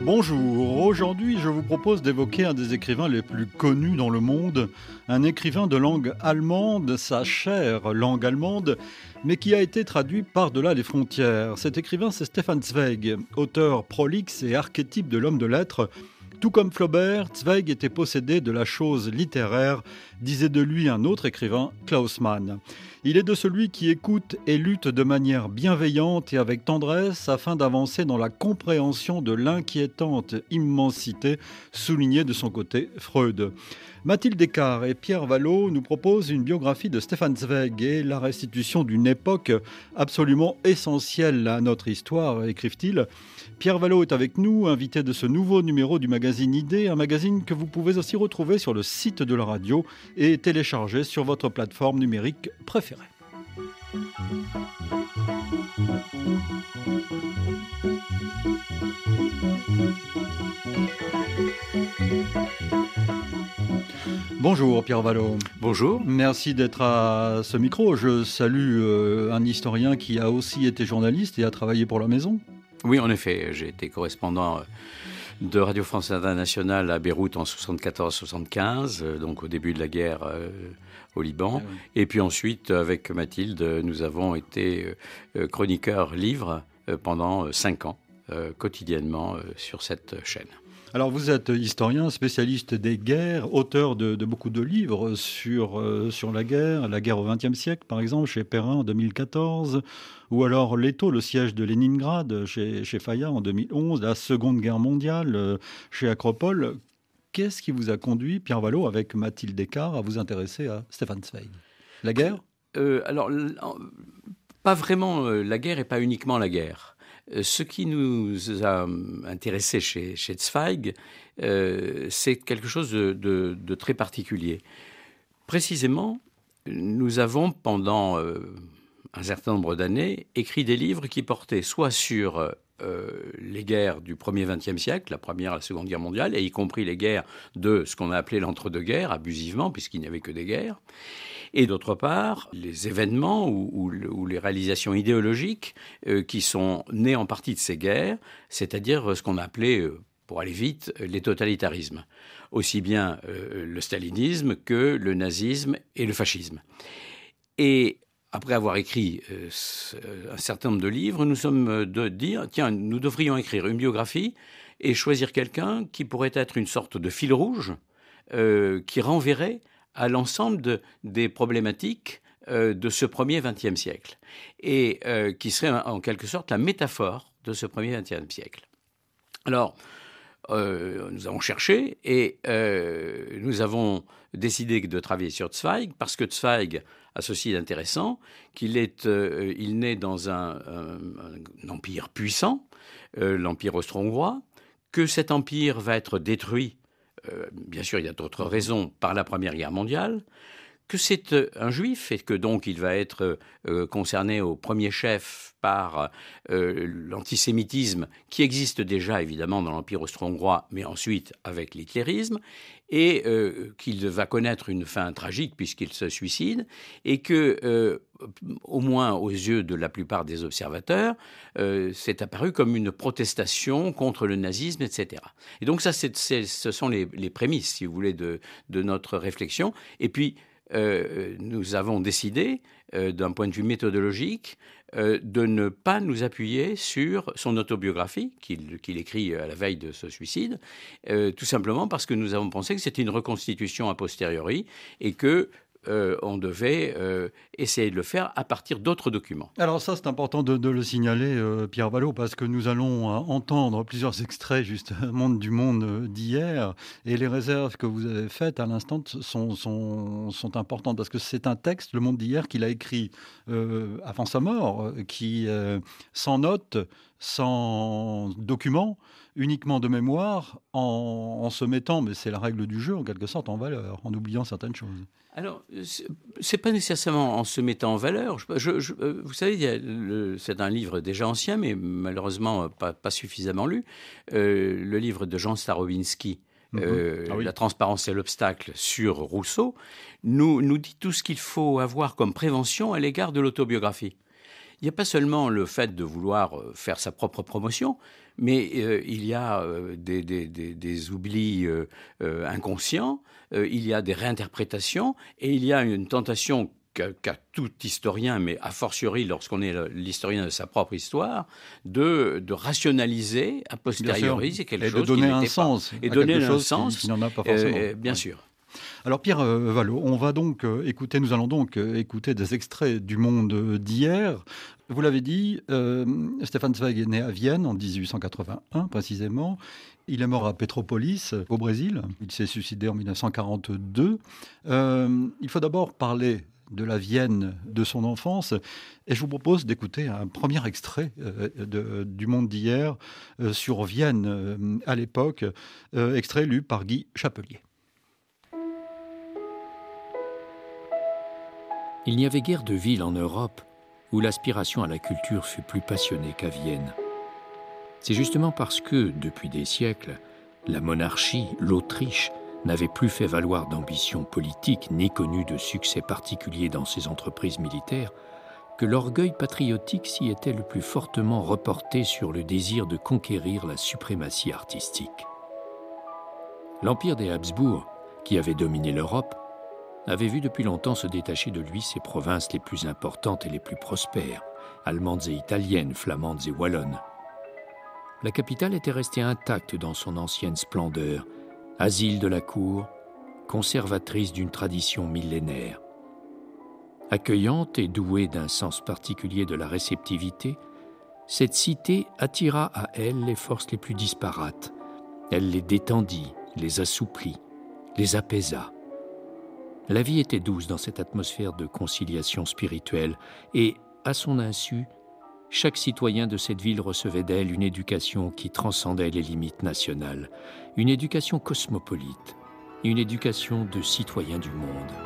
Bonjour, aujourd'hui je vous propose d'évoquer un des écrivains les plus connus dans le monde, un écrivain de langue allemande, sa chère langue allemande, mais qui a été traduit par-delà les frontières. Cet écrivain c'est Stefan Zweig, auteur prolixe et archétype de l'homme de lettres, tout comme Flaubert, Zweig était possédé de la chose littéraire, disait de lui un autre écrivain, Klaus Mann. Il est de celui qui écoute et lutte de manière bienveillante et avec tendresse afin d'avancer dans la compréhension de l'inquiétante immensité soulignée de son côté Freud. Mathilde Descartes et Pierre Vallot nous proposent une biographie de Stefan Zweig et la restitution d'une époque absolument essentielle à notre histoire, écrivent-ils. Pierre Vallot est avec nous, invité de ce nouveau numéro du magazine Idée, un magazine que vous pouvez aussi retrouver sur le site de la radio et télécharger sur votre plateforme numérique préférée. Bonjour Pierre Vallot. Bonjour. Merci d'être à ce micro. Je salue euh, un historien qui a aussi été journaliste et a travaillé pour la maison. Oui, en effet, j'ai été correspondant euh, de Radio France Internationale à Beyrouth en 74-75, euh, donc au début de la guerre au Liban. Ah et puis ensuite, avec Mathilde, nous avons été chroniqueurs livres pendant cinq ans, quotidiennement sur cette chaîne. Alors vous êtes historien, spécialiste des guerres, auteur de, beaucoup de livres sur, euh, sur la guerre, la guerre au XXe siècle par exemple, chez Perrin en 2014, ou alors Leto, le siège de Leningrad chez, chez en 2011, la Seconde Guerre mondiale euh, chez Acropole. Qu'est-ce qui vous a conduit, Pierre Vallot, avec Mathilde Descartes, à vous intéresser à Stéphane Zweig? La guerre? Euh, Alors, pas vraiment la guerre et pas uniquement la guerre. Euh, ce qui nous a intéressés chez, Zweig, euh, c'est quelque chose de, très particulier. Précisément, nous avons pendant euh, un certain nombre d'années écrit des livres qui portaient soit sur les guerres du premier XXe siècle, la première et la seconde guerre mondiale, et y compris les guerres de ce qu'on a appelé l'entre-deux-guerres, abusivement, puisqu'il n'y avait que des guerres, et d'autre part les événements ou, les réalisations idéologiques euh, qui sont nées en partie de ces guerres, c'est-à-dire ce qu'on appelait, euh, pour aller vite, les totalitarismes, aussi bien euh, le stalinisme que le nazisme et le fascisme. Et après avoir écrit un certain nombre de livres, nous sommes de dire, tiens, nous devrions écrire une biographie et choisir quelqu'un qui pourrait être une sorte de fil rouge qui renverrait à l'ensemble des problématiques euh, de ce premier XXe siècle et euh, qui serait en quelque sorte la métaphore de ce premier XXe siècle. Alors, euh, nous avons cherché et nous avons décidé de travailler sur Zweig parce que Zweig a ceci d'intéressant qu'il est, il naît dans un, empire puissant, l'empire austro-hongrois, que cet empire va être détruit euh, bien sûr, il y a d'autres raisons, par la Première Guerre mondiale, que c'est euh, un juif et que donc il va être euh, concerné au premier chef par l'antisémitisme qui existe déjà évidemment dans l'Empire austro-hongrois, mais ensuite avec l'hitlérisme, et qu'il va connaître une fin tragique puisqu'il se suicide, et que au moins aux yeux de la plupart des observateurs, euh, c'est apparu comme une protestation contre le nazisme, etc. Et donc ça, ce sont les, prémices, si vous voulez, de, notre réflexion. Et puis, euh, nous avons décidé, euh, d'un point de vue méthodologique, de ne pas nous appuyer sur son autobiographie qu'il écrit à la veille de ce suicide, tout simplement parce que nous avons pensé que c'était une reconstitution a posteriori et que euh, on devait euh, essayer de le faire à partir d'autres documents. Alors ça, c'est important de, le signaler, euh, Pierre Vallot, parce que nous allons entendre plusieurs extraits justement du monde d'hier, et les réserves que vous avez faites à l'instant sont, sont, importantes, parce que c'est un texte, Le monde d'hier, qu'il a écrit avant sa mort, qui, sans notes, sans documents, uniquement de mémoire, en, se mettant, mais c'est la règle du jeu en quelque sorte, en valeur, en oubliant certaines choses. Alors, c'est pas nécessairement en se mettant en valeur. Euh, vous savez, c'est un livre déjà ancien, mais malheureusement pas, suffisamment lu. Euh, le livre de Jean Starowinski, mhm. euh, ah La transparence et l'obstacle sur Rousseau, nous, nous dit tout ce qu'il faut avoir comme prévention à l'égard de l'autobiographie. Il n'y a pas seulement le fait de vouloir faire sa propre promotion, mais il y a des, oublis inconscients, il y a des réinterprétations, et il y a une tentation qu'a tout historien, mais a fortiori lorsqu'on est l'historien de sa propre histoire, de, de rationaliser a posteriori quelque chose de donner un sens et donner un sens qui, n'en a pas forcément. Euh, bien sûr. Alors Pierre euh, Vallot, on va donc euh, écouter, nous allons donc écouter des extraits du monde d'hier. Vous l'avez dit, Stéphane Zweig est né à Vienne en 1881 précisément. Il est mort à Petropolis, au Brésil. Il s'est suicidé en 1942. il faut d'abord parler de la Vienne de son enfance. Et je vous propose d'écouter un premier extrait euh, du Monde d'hier euh, sur Vienne euh, à l'époque, extrait lu par Guy Chapelier. Il n'y avait guère de ville en Europe où l'aspiration à la culture fut plus passionnée qu'à Vienne. C'est justement parce que, depuis des siècles, la monarchie, l'Autriche, n'avait plus fait valoir d'ambition politique ni connu de succès particulier dans ses entreprises militaires, que l'orgueil patriotique s'y était le plus fortement reporté sur le désir de conquérir la suprématie artistique. L'empire des Habsbourg, qui avait dominé l'Europe, avait vu depuis longtemps se détacher de lui ses provinces les plus importantes et les plus prospères, allemandes et italiennes, flamandes et wallonnes. La capitale était restée intacte dans son ancienne splendeur, asile de la cour, conservatrice d'une tradition millénaire. Accueillante et douée d'un sens particulier de la réceptivité, cette cité attira à elle les forces les plus disparates. Elle les détendit, les assouplit, les apaisa. La vie était douce dans cette atmosphère de conciliation spirituelle et, à son insu, chaque citoyen de cette ville recevait d'elle une éducation qui transcendait les limites nationales, une éducation cosmopolite, une éducation de citoyen du monde.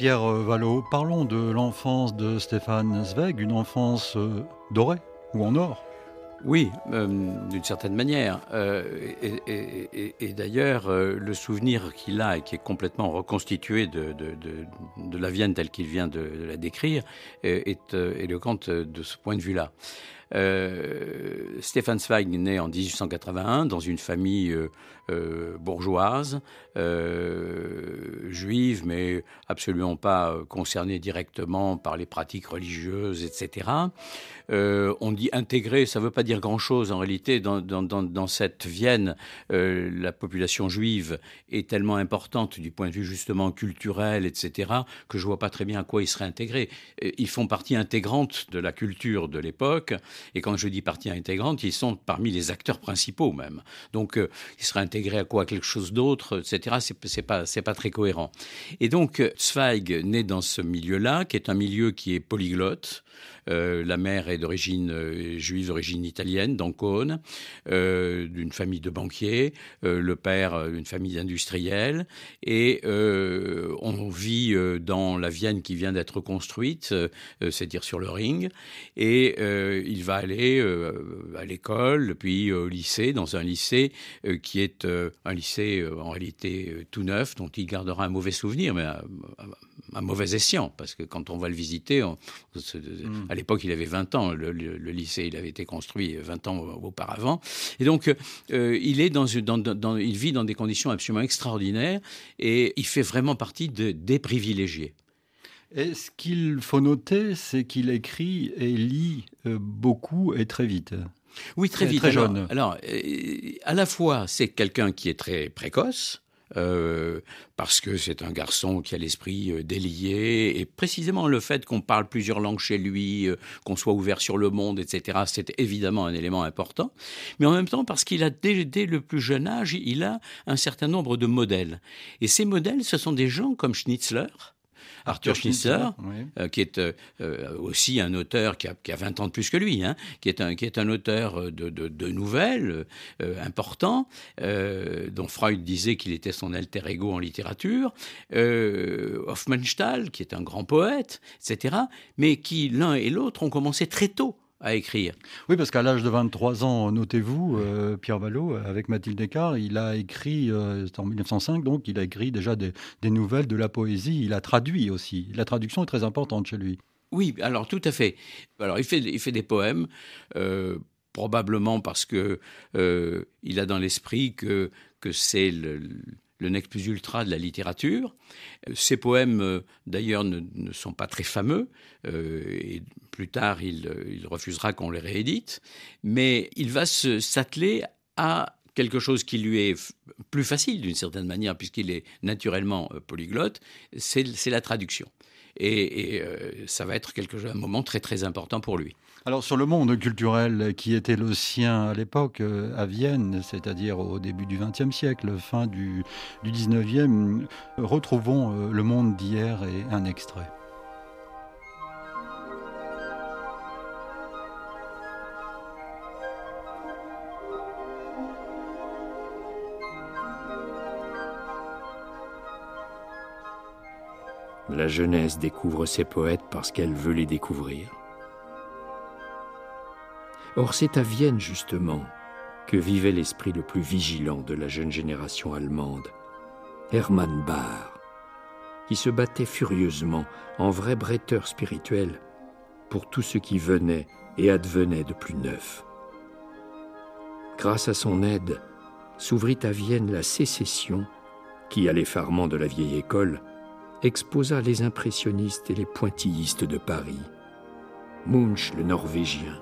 Pierre Vallot, parlons de l'enfance de Stéphane Zweig, une enfance euh, dorée ou en or? Oui, euh, d'une certaine manière. Euh, et, d'ailleurs, le souvenir qu'il a et qui est complètement reconstitué de, la Vienne telle qu'il vient de, la décrire est éloquent de ce point de vue-là. Stéphane Zweig naît en 1881 dans une famille euh, bourgeoise, euh, juive, mais absolument pas concernée directement par les pratiques religieuses, etc. Euh, on dit intégré, ça ne veut pas dire grand-chose en réalité. Dans, dans, cette Vienne, la population juive est tellement importante du point de vue justement culturel, etc., que je vois pas très bien à quoi ils seraient intégrés. Ils font partie intégrante de la culture de l'époque, et quand je dis partie intégrante, ils sont parmi les acteurs principaux même. Donc, ils seraient intégrés à quoi? Quelque chose d'autre, etc. C'est pas, pas très cohérent. Et donc, Zweig naît dans ce milieu-là, qui est un milieu qui est polyglotte, euh, la mère est d'origine euh, juive, d'origine italienne, d'Ancône, euh, d'une famille de banquiers, le père d'une famille d'industriels, et on vit dans la Vienne qui vient d'être construite, c'est-à-dire sur le ring, et il va aller à l'école, puis au lycée, dans un lycée qui est un lycée en réalité tout neuf, dont il gardera un mauvais souvenir, mais un, mauvais escient, parce que quand on va le visiter, on, À l'époque, il avait 20 ans. Le, lycée, il avait été construit 20 ans auparavant. Et donc, euh, il, est dans, il vit dans des conditions absolument extraordinaires et il fait vraiment partie de, des privilégiés. Et ce qu'il faut noter, c'est qu'il écrit et lit euh, beaucoup et très vite. Oui, très vite. Très jeune. Alors, euh, à la fois, c'est quelqu'un qui est très précoce, euh, parce que c'est un garçon qui a l'esprit euh, délié, et précisément le fait qu'on parle plusieurs langues chez lui, euh, qu'on soit ouvert sur le monde, etc., c'est évidemment un élément important, mais en même temps parce qu'il a dès, dès, le plus jeune âge, il a un certain nombre de modèles. Et ces modèles, ce sont des gens comme Schnitzler, Arthur, Schnitzler, qui est aussi un auteur qui a, qui a, 20 ans de plus que lui, hein, qui, est un, qui est un auteur de, de, nouvelles important, dont Freud disait qu'il était son alter ego en littérature, Hofmannsthal, qui est un grand poète, etc., mais qui, l'un et l'autre, ont commencé très tôt à écrire. Oui, parce qu'à l'âge de 23 ans, notez-vous, euh, Pierre Vallot, avec Mathilde Descartes, il a écrit, euh, en 1905, donc il a écrit déjà des, nouvelles, de la poésie, il a traduit aussi. La traduction est très importante chez lui. Oui, alors tout à fait. Alors il fait, il fait des poèmes, euh, probablement parce que il a dans l'esprit que, que c'est le le nec plus ultra de la littérature. Ses poèmes, euh, d'ailleurs, ne, sont pas très fameux, euh, et plus tard, il, refusera qu'on les réédite, mais il va s'atteler à quelque chose qui lui est plus facile d'une certaine manière, puisqu'il est naturellement euh, polyglotte, c'est la traduction. Et, ça va être quelque chose, un moment très très important pour lui. Alors sur le monde culturel qui était le sien à l'époque, euh, à Vienne, c'est-à-dire au début du XXe siècle, fin du, XIXe, retrouvons euh, le monde d'hier et un extrait. La jeunesse découvre ses poètes parce qu'elle veut les découvrir. Or, c'est à Vienne, justement, que vivait l'esprit le plus vigilant de la jeune génération allemande, Hermann Bahr, qui se battait furieusement, en vrai bretteur spirituel, pour tout ce qui venait et advenait de plus neuf. Grâce à son aide, s'ouvrit à Vienne la sécession qui, à l'effarement de la vieille école, exposa les impressionnistes et les pointillistes de Paris, Munch le norvégien,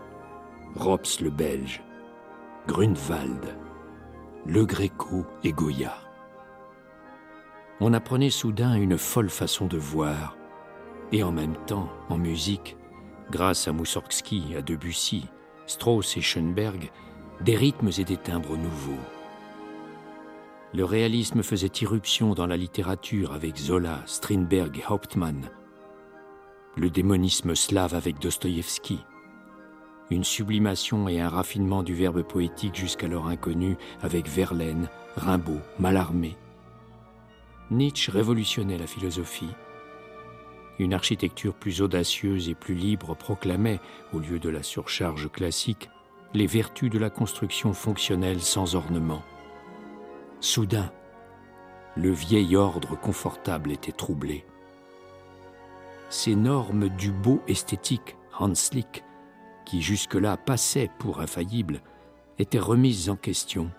Rops le Belge, Grunewald, Le Gréco et Goya. On apprenait soudain une folle façon de voir, et en même temps, en musique, grâce à Moussorgsky, à Debussy, Strauss et Schoenberg, des rythmes et des timbres nouveaux. Le réalisme faisait irruption dans la littérature avec Zola, Strindberg et Hauptmann. Le démonisme slave avec Dostoïevski une sublimation et un raffinement du verbe poétique jusqu'alors inconnu avec Verlaine, Rimbaud, Mallarmé. Nietzsche révolutionnait la philosophie. Une architecture plus audacieuse et plus libre proclamait, au lieu de la surcharge classique, les vertus de la construction fonctionnelle sans ornement. Soudain, le vieil ordre confortable était troublé. Ces normes du beau esthétique, Hans Lick, qui jusque-là passaient pour infaillibles, étaient remises en question.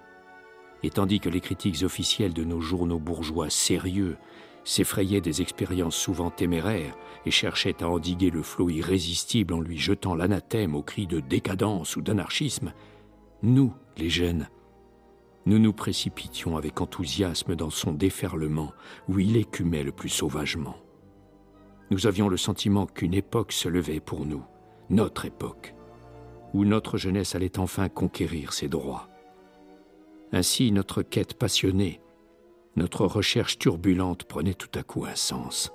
Et tandis que les critiques officielles de nos journaux bourgeois sérieux s'effrayaient des expériences souvent téméraires et cherchaient à endiguer le flot irrésistible en lui jetant l'anathème aux cris de décadence ou d'anarchisme, nous, les jeunes, nous nous précipitions avec enthousiasme dans son déferlement où il écumait le plus sauvagement. Nous avions le sentiment qu'une époque se levait pour nous, notre époque, où notre jeunesse allait enfin conquérir ses droits. Ainsi, notre quête passionnée, notre recherche turbulente prenait tout à coup un sens.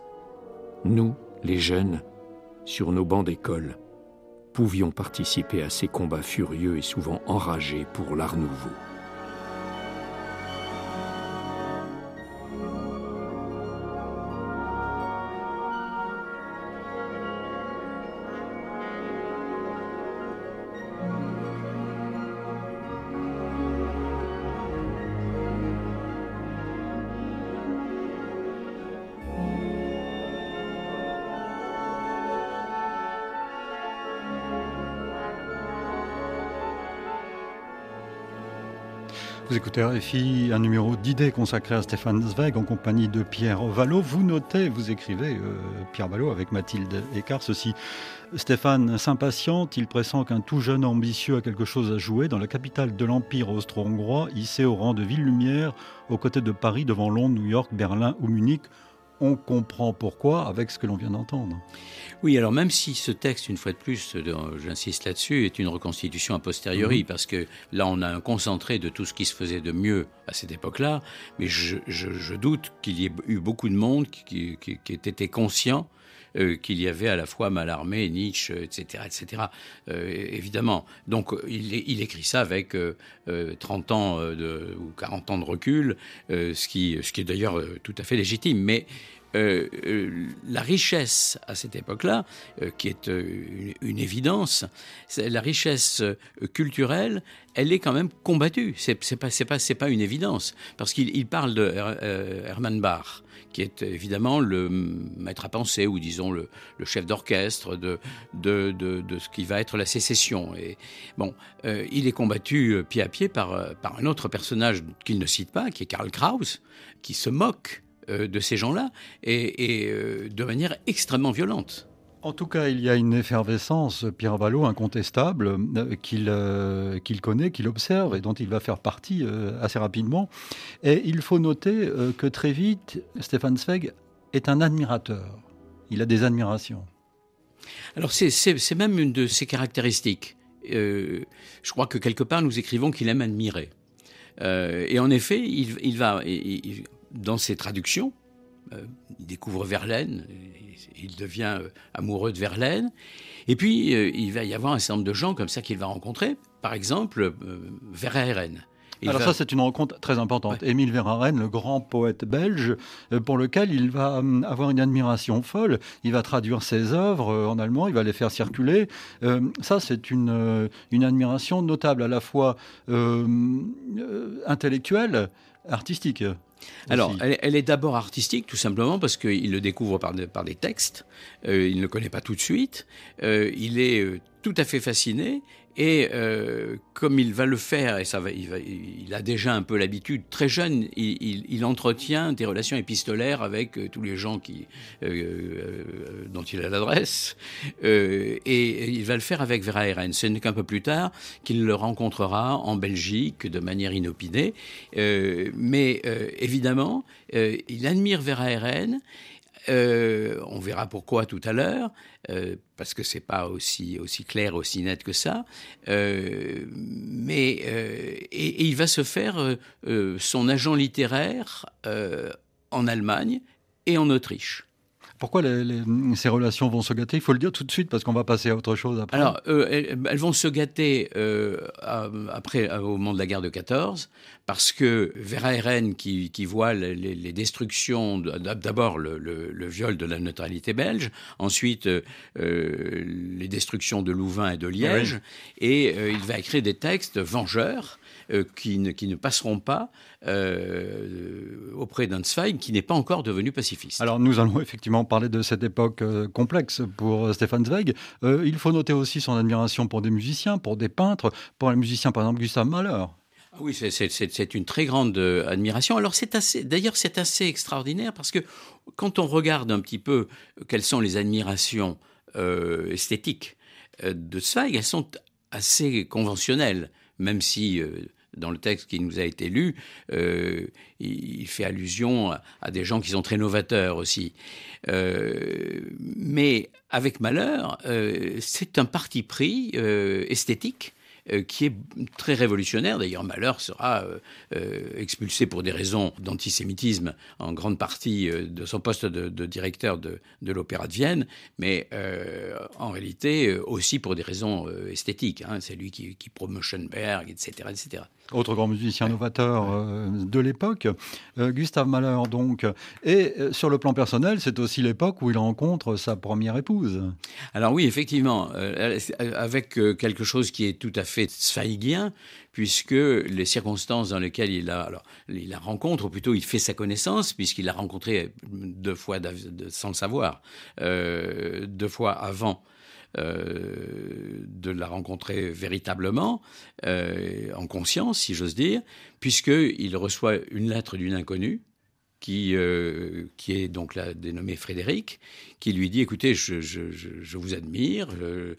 Nous, les jeunes, sur nos bancs d'école, pouvions participer à ces combats furieux et souvent enragés pour l'art nouveau. Écoutez RFI, un numéro d'idées consacré à Stéphane Zweig en compagnie de Pierre Vallot. Vous notez, vous écrivez, euh, Pierre Vallot, avec Mathilde Écart, ceci. Stéphane s'impatiente, il pressent qu'un tout jeune ambitieux a quelque chose à jouer dans la capitale de l'Empire austro-hongrois, hissé au rang de ville-lumière, aux côtés de Paris, devant Londres, New York, Berlin ou Munich. On comprend pourquoi avec ce que l'on vient d'entendre. Oui, alors même si ce texte, une fois de plus, j'insiste là-dessus, est une reconstitution a posteriori, mhm. parce que là, on a un concentré de tout ce qui se faisait de mieux à cette époque-là, mais je, doute qu'il y ait eu beaucoup de monde qui, qui, qui ait été conscient euh, qu'il y avait à la fois Mallarmé, Nietzsche, etc., etc. Euh, évidemment. Donc il, écrit ça avec 30 euh, ans ou 40 ans de recul, ce, qui, ce qui est d'ailleurs tout à fait légitime. Mais la richesse à cette époque-là, qui est une, évidence, la richesse culturelle, elle est quand même combattue. C'est pas pas pas une évidence parce qu'il parle de Hermann Bach qui est évidemment le maître à penser, ou disons le, chef d'orchestre de ce qui va être la sécession. Et bon, euh, il est combattu euh, pied à pied par, euh, par un autre personnage qu'il ne cite pas, qui est Karl Kraus, qui se moque de ces gens-là, et, et de manière extrêmement violente. En tout cas, il y a une effervescence, Pierre Vallot, incontestable, euh, euh, qu'il connaît, qu'il observe et dont il va faire partie euh, assez rapidement. Et il faut noter que très vite, Stéphane Zweig est un admirateur. Il a des admirations. Alors c'est même une de ses caractéristiques. je crois que quelque part, nous écrivons qu'il aime admirer. et en effet, il, va, dans ses traductions, il découvre Verlaine, il devient euh, amoureux de Verlaine. Et puis, euh, il va y avoir un certain nombre de gens comme ça qu'il va rencontrer. Par exemple, euh, Verhaeren. Alors ça, c'est une rencontre très importante. Émile Verhaeren, le grand poète belge, pour lequel il va avoir une admiration folle. Il va traduire ses œuvres en allemand, il va les faire circuler. ça, c'est une, une admiration notable, à la fois intellectuelle, artistique. Alors, elle, est d'abord artistique, tout simplement parce qu'il le découvre par, par des textes. Euh, il ne le connaît pas tout de suite. Euh, il est euh, tout à fait fasciné et euh, comme il va le faire, et ça va, il, va, il a déjà un peu l'habitude, très jeune, il, il, entretient des relations épistolaires avec euh, tous les gens qui, euh, euh dont il a l'adresse, euh, et il va le faire avec Vera Eren. Ce n'est qu'un peu plus tard qu'il le rencontrera en Belgique de manière inopinée, mais évidemment, il admire Vera Eren. Euh, on verra pourquoi tout à l'heure, euh, parce que c'est pas aussi aussi clair, aussi net que ça. Euh, mais et, il va se faire son agent littéraire en Allemagne et en Autriche. Pourquoi ces relations vont se gâter? Il faut le dire tout de suite parce qu'on va passer à autre chose après. Alors, euh, elles, vont se gâter euh, après, au moment de la guerre de 14, parce que Verhaeren, qui, qui voit les, destructions, d'abord le, viol de la neutralité belge, ensuite euh, les destructions de Louvain et de Liège, et il va écrire des textes vengeurs qui ne, qui, ne, passeront pas euh, auprès d'un Zweig qui n'est pas encore devenu pacifiste. Alors nous allons effectivement parler de cette époque euh, complexe pour euh, Stéphane Zweig. il faut noter aussi son admiration pour des musiciens, pour des peintres, pour un musicien par exemple Gustave Mahler. Ah oui, c'est une très grande admiration. Alors c'est assez, d'ailleurs c'est assez extraordinaire parce que quand on regarde un petit peu quelles sont les admirations esthétiques de Zweig, elles sont assez conventionnelles, même si dans le texte qui nous a été lu, euh, il fait allusion à, des gens qui sont très novateurs aussi. Euh, mais avec malheur, euh, c'est un parti pris esthétique euh, qui est très révolutionnaire. D'ailleurs, Malheur sera euh, euh, expulsé pour des raisons d'antisémitisme en grande partie de son poste de, directeur de, l'Opéra de Vienne, mais en réalité aussi pour des raisons esthétiques. Hein. C'est lui qui, qui promeut Schoenberg, etc., etc. Autre grand musicien novateur de l'époque, Gustave Mahler donc. Et sur le plan personnel, c'est aussi l'époque où il rencontre sa première épouse. Alors oui, effectivement, avec quelque chose qui est tout à fait fait zweigien, puisque les circonstances dans lesquelles il a, alors, il la rencontre, ou plutôt il fait sa connaissance, puisqu'il l'a rencontré deux fois sans le savoir, euh, deux fois avant. Euh, de la rencontrer véritablement, euh, en conscience, si j'ose dire, puisqu'il reçoit une lettre d'une inconnue, qui, euh, qui est donc la dénommée Frédéric, qui lui dit écoutez, je, je, je, vous admire, euh,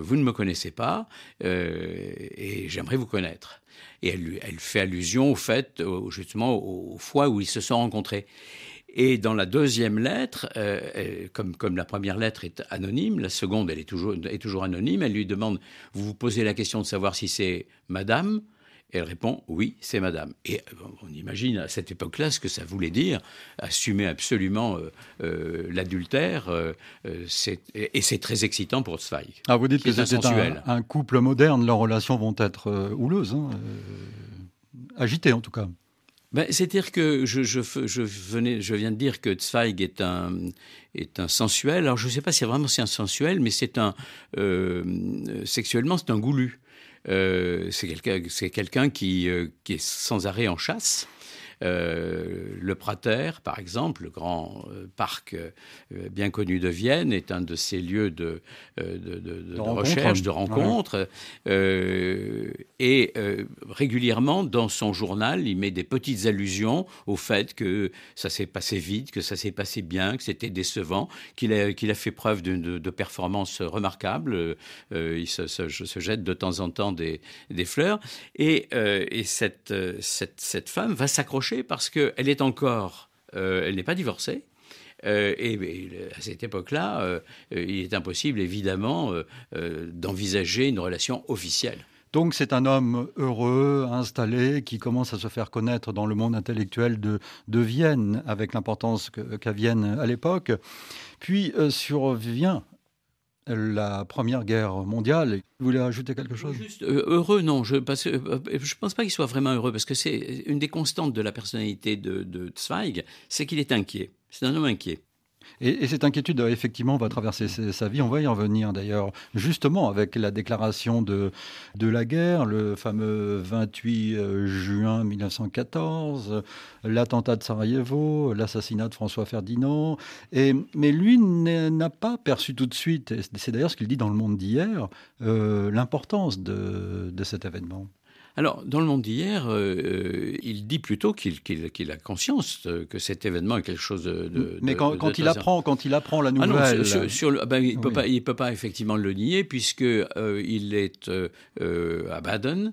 vous ne me connaissez pas, euh, et j'aimerais vous connaître. Et elle, elle fait allusion au fait, justement, aux fois où ils se sont rencontrés. Et dans la deuxième lettre, comme, comme la première lettre est anonyme, la seconde, elle est toujours, est toujours anonyme, elle lui demande, vous vous posez la question de savoir si c'est madame et elle répond oui, c'est madame. Et euh, on imagine à cette époque-là ce que ça voulait dire, assumer absolument euh, euh, l'adultère, et c'est très excitant pour Zweig. Ah, vous dites que c'est un, un, couple moderne, leurs relations vont être houleuses, hein, agitées en tout cas. Ben, C'est-à-dire que je, je, je, venais, je viens de dire que Zweig est un, est un sensuel. Alors je ne sais pas si vraiment c'est un sensuel, mais c'est un sexuellement c'est un goulu. Euh, c'est quelqu'un quelqu'un qui, euh, qui, est sans arrêt en chasse. Euh, le Prater, par exemple, le grand euh, parc euh, bien connu de Vienne, est un de ces lieux de, de, recherche, de rencontre. et régulièrement, dans son journal, il met des petites allusions au fait que ça s'est passé vite, que ça s'est passé bien, que c'était décevant, qu'il a, qu'il a fait preuve de, de performances remarquables. il se, se, jette de temps en temps des, des fleurs. Et, et cette, cette, cette femme va s'accrocher parce qu'elle est encore, euh, elle n'est pas divorcée. Euh, et, à cette époque-là, euh, il est impossible, évidemment, d'envisager une relation officielle. Donc c'est un homme heureux, installé, qui commence à se faire connaître dans le monde intellectuel de, de Vienne, avec l'importance qu'a Vienne à l'époque. Puis survient la Première Guerre mondiale. Vous voulez ajouter quelque chose? Juste, euh, Heureux, non. Je ne euh, pense pas qu'il soit vraiment heureux, parce que c'est une des constantes de la personnalité de, de Zweig, c'est qu'il est inquiet. C'est un homme inquiet. Et, cette inquiétude, effectivement, va traverser sa vie. On va y en venir d'ailleurs, justement, avec la déclaration de, la guerre, le fameux 28 euh, juin 1914, l'attentat de Sarajevo, l'assassinat de François Ferdinand. Et, mais lui n'a pas perçu tout de suite, c'est d'ailleurs ce qu'il dit dans le monde d'hier, euh, l'importance de cet événement. Alors, dans le monde d'hier, euh, euh, il dit plutôt qu'il a conscience que cet événement est quelque chose de. Mais quand, il apprend, quand il apprend la nouvelle, ah non, sur, ben, il ne peut, pas, peut pas effectivement le nier puisque euh, il est à Baden.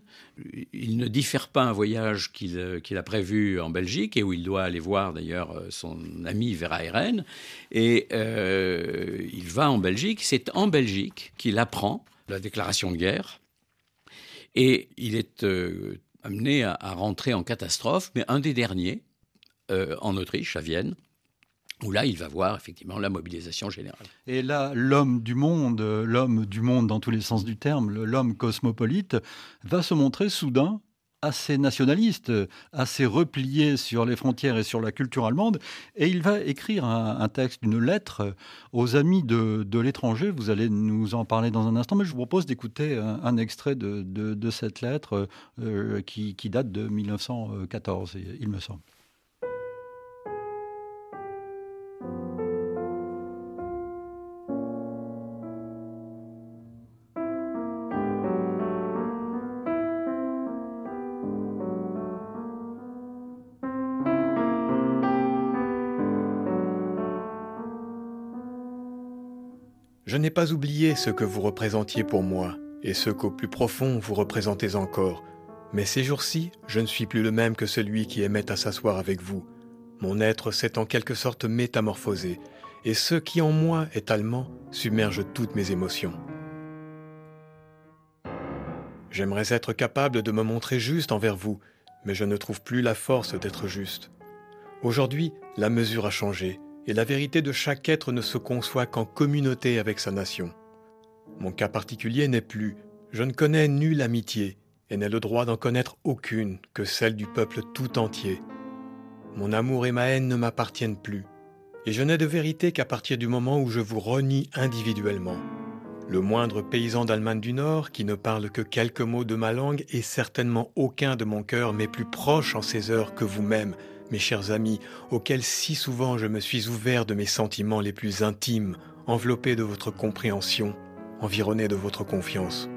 Il ne diffère pas un voyage qu'il a prévu en Belgique et où il doit aller voir d'ailleurs son ami Vera Eren. Et il va en Belgique. C'est en Belgique qu'il apprend la déclaration de guerre et il est euh, amené à, rentrer en catastrophe, mais un des derniers, euh, en Autriche, à Vienne, où là, il va voir effectivement la mobilisation générale. Et là, l'homme du monde, l'homme du monde dans tous les sens du terme, l'homme cosmopolite, va se montrer soudain assez nationaliste, assez replié sur les frontières et sur la culture allemande, et il va écrire un, texte, une lettre aux amis de, l'étranger. Vous allez nous en parler dans un instant, mais je vous propose d'écouter un, extrait de, cette lettre euh, qui, qui, date de 1914, il me semble. Pas oublié ce que vous représentiez pour moi, et ce qu'au plus profond vous représentez encore. Mais ces jours-ci, je ne suis plus le même que celui qui aimait à s'asseoir avec vous. Mon être s'est en quelque sorte métamorphosé, et ce qui en moi est allemand submerge toutes mes émotions. J'aimerais être capable de me montrer juste envers vous, mais je ne trouve plus la force d'être juste. Aujourd'hui, la mesure a changé, et la vérité de chaque être ne se conçoit qu'en communauté avec sa nation. Mon cas particulier n'est plus, je ne connais nulle amitié, et n'ai le droit d'en connaître aucune que celle du peuple tout entier. Mon amour et ma haine ne m'appartiennent plus, et je n'ai de vérité qu'à partir du moment où je vous renie individuellement. Le moindre paysan d'Allemagne du Nord, qui ne parle que quelques mots de ma langue, et certainement aucun de mon cœur m'est plus proche en ces heures que vous-même, mes chers amis, auxquels si souvent je me suis ouvert de mes sentiments les plus intimes, enveloppé de votre compréhension, environné de votre confiance.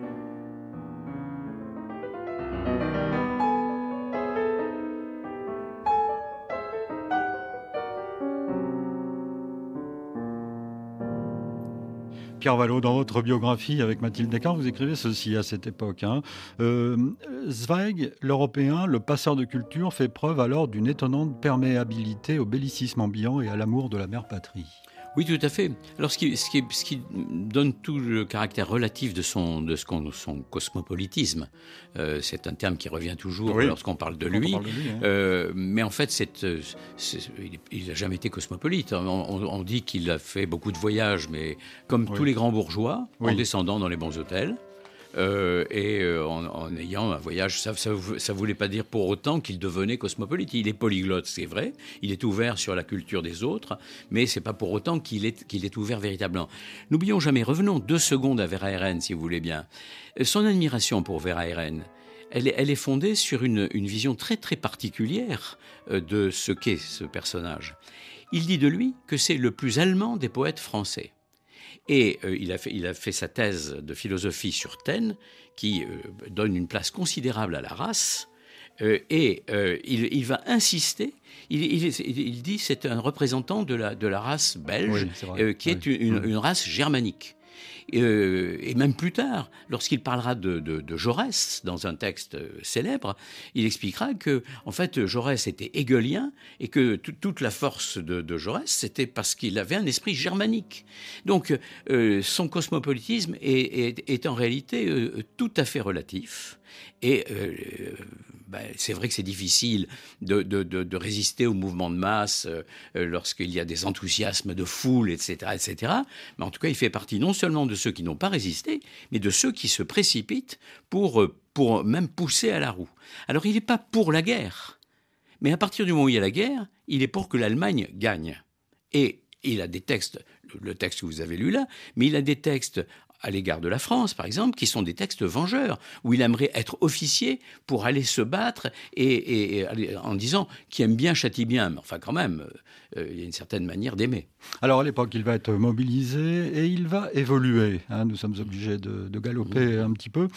Carvalho, dans votre biographie avec Mathilde Descartes, vous écrivez ceci à cette époque. Hein. Euh, Zweig, l'Européen, le passeur de culture, fait preuve alors d'une étonnante perméabilité au bellicisme ambiant et à l'amour de la mère patrie. Oui, tout à fait. Alors, ce qui, ce qui, ce qui donne tout le caractère relatif de son, de ce qu'on, son cosmopolitisme, euh, c'est un terme qui revient toujours lorsqu'on parle de lui. Parle de lui hein. euh, mais en fait, c'est, euh, il n'a jamais été cosmopolite. On, on, dit qu'il a fait beaucoup de voyages, mais comme tous les grands bourgeois, en descendant dans les bons hôtels. Euh, et euh, en, ayant un voyage. Ça ne voulait pas dire pour autant qu'il devenait cosmopolite. Il est polyglotte, c'est vrai. Il est ouvert sur la culture des autres, mais c'est pas pour autant qu'il est, qu'il est ouvert véritablement. N'oublions jamais, revenons deux secondes à Vera Eren, si vous voulez bien. Son admiration pour Vera Eren, elle est, fondée sur une, une, vision très très particulière euh, de ce qu'est ce personnage. Il dit de lui que c'est le plus allemand des poètes français. Et euh, il, a fait, il, a fait, sa thèse de philosophie sur Taine, qui euh, donne une place considérable à la race. Euh, et il, il, va insister. Il, il dit c'est un représentant de la, de la race belge, qui est une, une, race germanique. Euh, et même plus tard, lorsqu'il parlera de, Jaurès dans un texte célèbre, il expliquera que, en fait, Jaurès était hegelien et que toute la force de, Jaurès, c'était parce qu'il avait un esprit germanique. Donc, euh, son cosmopolitisme est, en réalité euh, tout à fait relatif. Et ben, c'est vrai que c'est difficile de, résister au mouvement de masse euh, lorsqu'il y a des enthousiasmes de foule, etc., etc. Mais en tout cas, il fait partie non seulement de ceux qui n'ont pas résisté, mais de ceux qui se précipitent pour, euh, pour même pousser à la roue. Alors, il n'est pas pour la guerre, mais à partir du moment où il y a la guerre, il est pour que l'Allemagne gagne. Et il a des textes, le texte que vous avez lu là, mais il a des textes à l'égard de la France, par exemple, qui sont des textes vengeurs, où il aimerait être officier pour aller se battre et, en disant qui aime bien châtie bien. Mais enfin, quand même, euh, il y a une certaine manière d'aimer. Alors à l'époque, il va être mobilisé et il va évoluer. Hein. nous sommes obligés de, galoper mmh. un petit peu.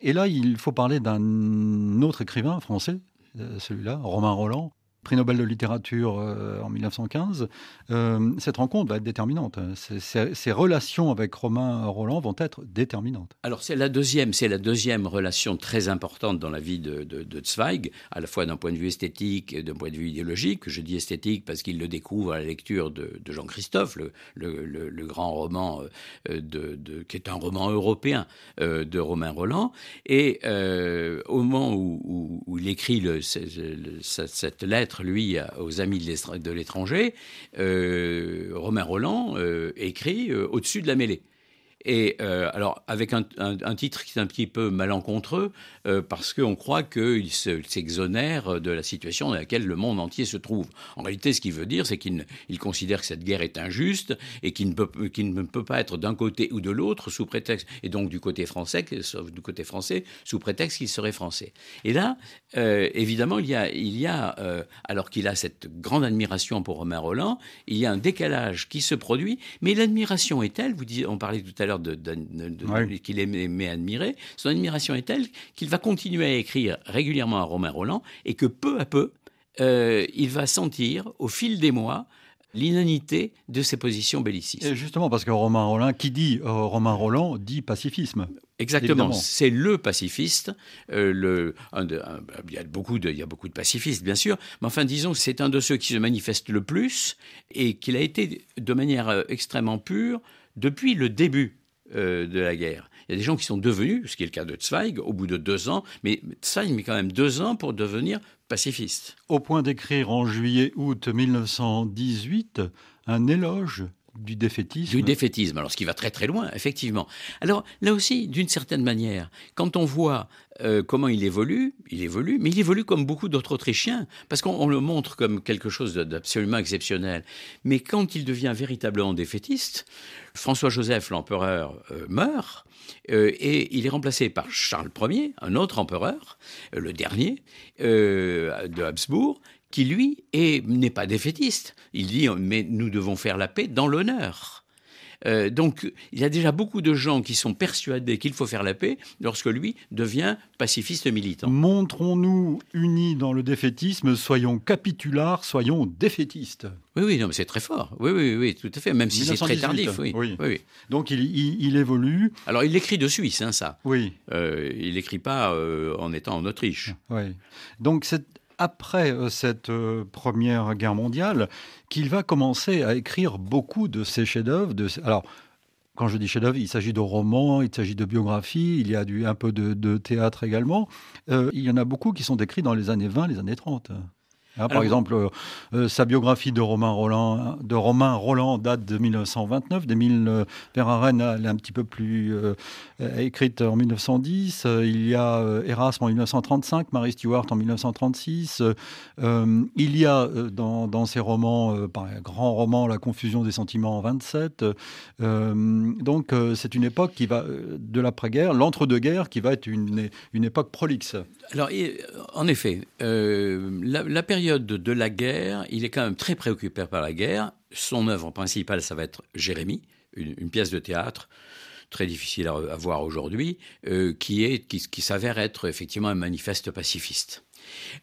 Et là, il faut parler d'un autre écrivain français, euh, celui-là, Romain Roland, prix Nobel de littérature euh, en 1915, euh, cette rencontre va être déterminante. Ces, relations avec Romain Roland vont être déterminantes. Alors c'est la deuxième, c'est la deuxième relation très importante dans la vie de, Zweig, à la fois d'un point de vue esthétique et d'un point de vue idéologique. Je dis esthétique parce qu'il le découvre à la lecture de, Jean-Christophe, le, grand roman euh, qui est un roman européen de Romain Roland. Et au moment où, il écrit cette lettre lui, aux amis de l'étranger, euh, Romain Roland euh, écrit euh, Au-dessus de la mêlée. Et euh, alors, avec un, titre qui est un petit peu malencontreux, euh, parce qu'on croit qu'il s'exonère de la situation dans laquelle le monde entier se trouve. En réalité, ce qu'il veut dire, c'est qu'il considère que cette guerre est injuste et qu'il ne, peut, pas être d'un côté ou de l'autre sous prétexte, et donc du côté français, du côté français, sous prétexte qu'il serait français. Et là, euh, évidemment, il y a, alors qu'il a cette grande admiration pour Romain Roland, il y a un décalage qui se produit, mais l'admiration est telle, vous dites, on parlait tout à l'heure de, qu'il aimait admirer, son admiration est telle qu'il va continuer à écrire régulièrement à Romain Roland et que peu à peu, euh, il va sentir, au fil des mois, l'inanité de ses positions bellicistes. Et justement, parce que Romain Roland, qui dit euh, Romain Roland, dit pacifisme. Exactement, c'est le pacifiste. Euh, le, il, y a beaucoup de, il y a beaucoup de pacifistes, bien sûr, mais enfin, disons, c'est un de ceux qui se manifeste le plus et qu'il a été de manière extrêmement pure depuis le début euh, de la guerre. Il y a des gens qui sont devenus, ce qui est le cas de Zweig, au bout de deux ans, mais Zweig met quand même deux ans pour devenir pacifiste. Au point d'écrire en juillet-août 1918 un éloge du défaitisme. Du défaitisme, alors ce qui va très très loin, effectivement. Alors là aussi, d'une certaine manière, quand on voit euh, comment il évolue, il évolue, mais il évolue comme beaucoup d'autres Autrichiens, parce qu'on le montre comme quelque chose d'absolument exceptionnel. Mais quand il devient véritablement défaitiste, François-Joseph, l'empereur, euh, meurt, euh, et il est remplacé par Charles Ier, un autre empereur, le dernier, de Habsbourg, qui lui n'est pas défaitiste. Il dit mais nous devons faire la paix dans l'honneur. Euh, donc il y a déjà beaucoup de gens qui sont persuadés qu'il faut faire la paix lorsque lui devient pacifiste militant. Montrons-nous unis dans le défaitisme, soyons capitulars, soyons défaitistes. Oui, oui, non, mais c'est très fort. Oui, oui, oui, tout à fait, même si c'est très tardif. Oui, oui. oui, Donc il, il, évolue. Alors il écrit de Suisse, hein, ça. Oui. Euh, il n'écrit pas euh, en étant en Autriche. Oui. Donc c'est après euh, cette première guerre mondiale qu'il va commencer à écrire beaucoup de ses chefs-d'œuvre. De... Alors quand je dis chef-d'œuvre, il s'agit de romans, il s'agit de biographies, il y a du, un peu de, théâtre également. il y en a beaucoup qui sont décrits dans les années 20, les années 30. Hein, par exemple, euh, euh, sa biographie de Romain Roland, de Romain Roland date de 1929. D'Émile Verhaeren, elle est un petit peu plus euh, écrite en 1910. il y a Erasme en 1935, Marie Stuart en 1936. il y a dans, ses romans, par un grand roman, La confusion des sentiments en 27. donc c'est une époque qui va de l'après-guerre, l'entre-deux-guerres, qui va être une, une époque prolixe. Alors, en effet, la période de la guerre, il est quand même très préoccupé par la guerre. Son œuvre principale, ça va être Jérémie, une, pièce de théâtre très difficile à, voir aujourd'hui, euh, qui, qui, s'avère être effectivement un manifeste pacifiste.